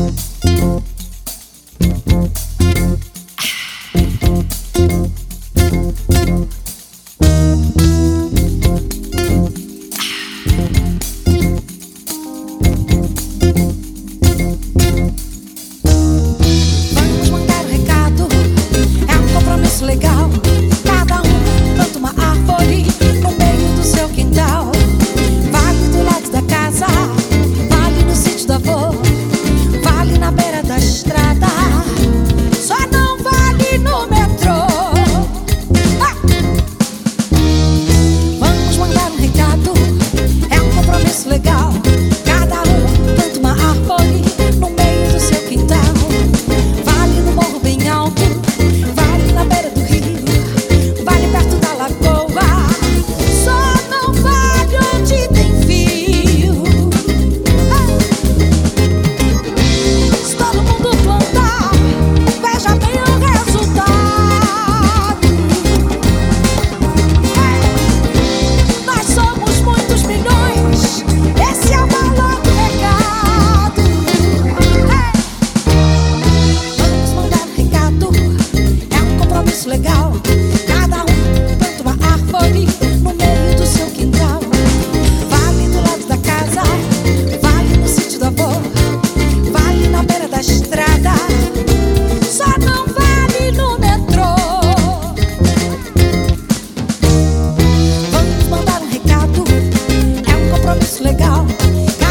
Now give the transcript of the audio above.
legal. Cada árvore.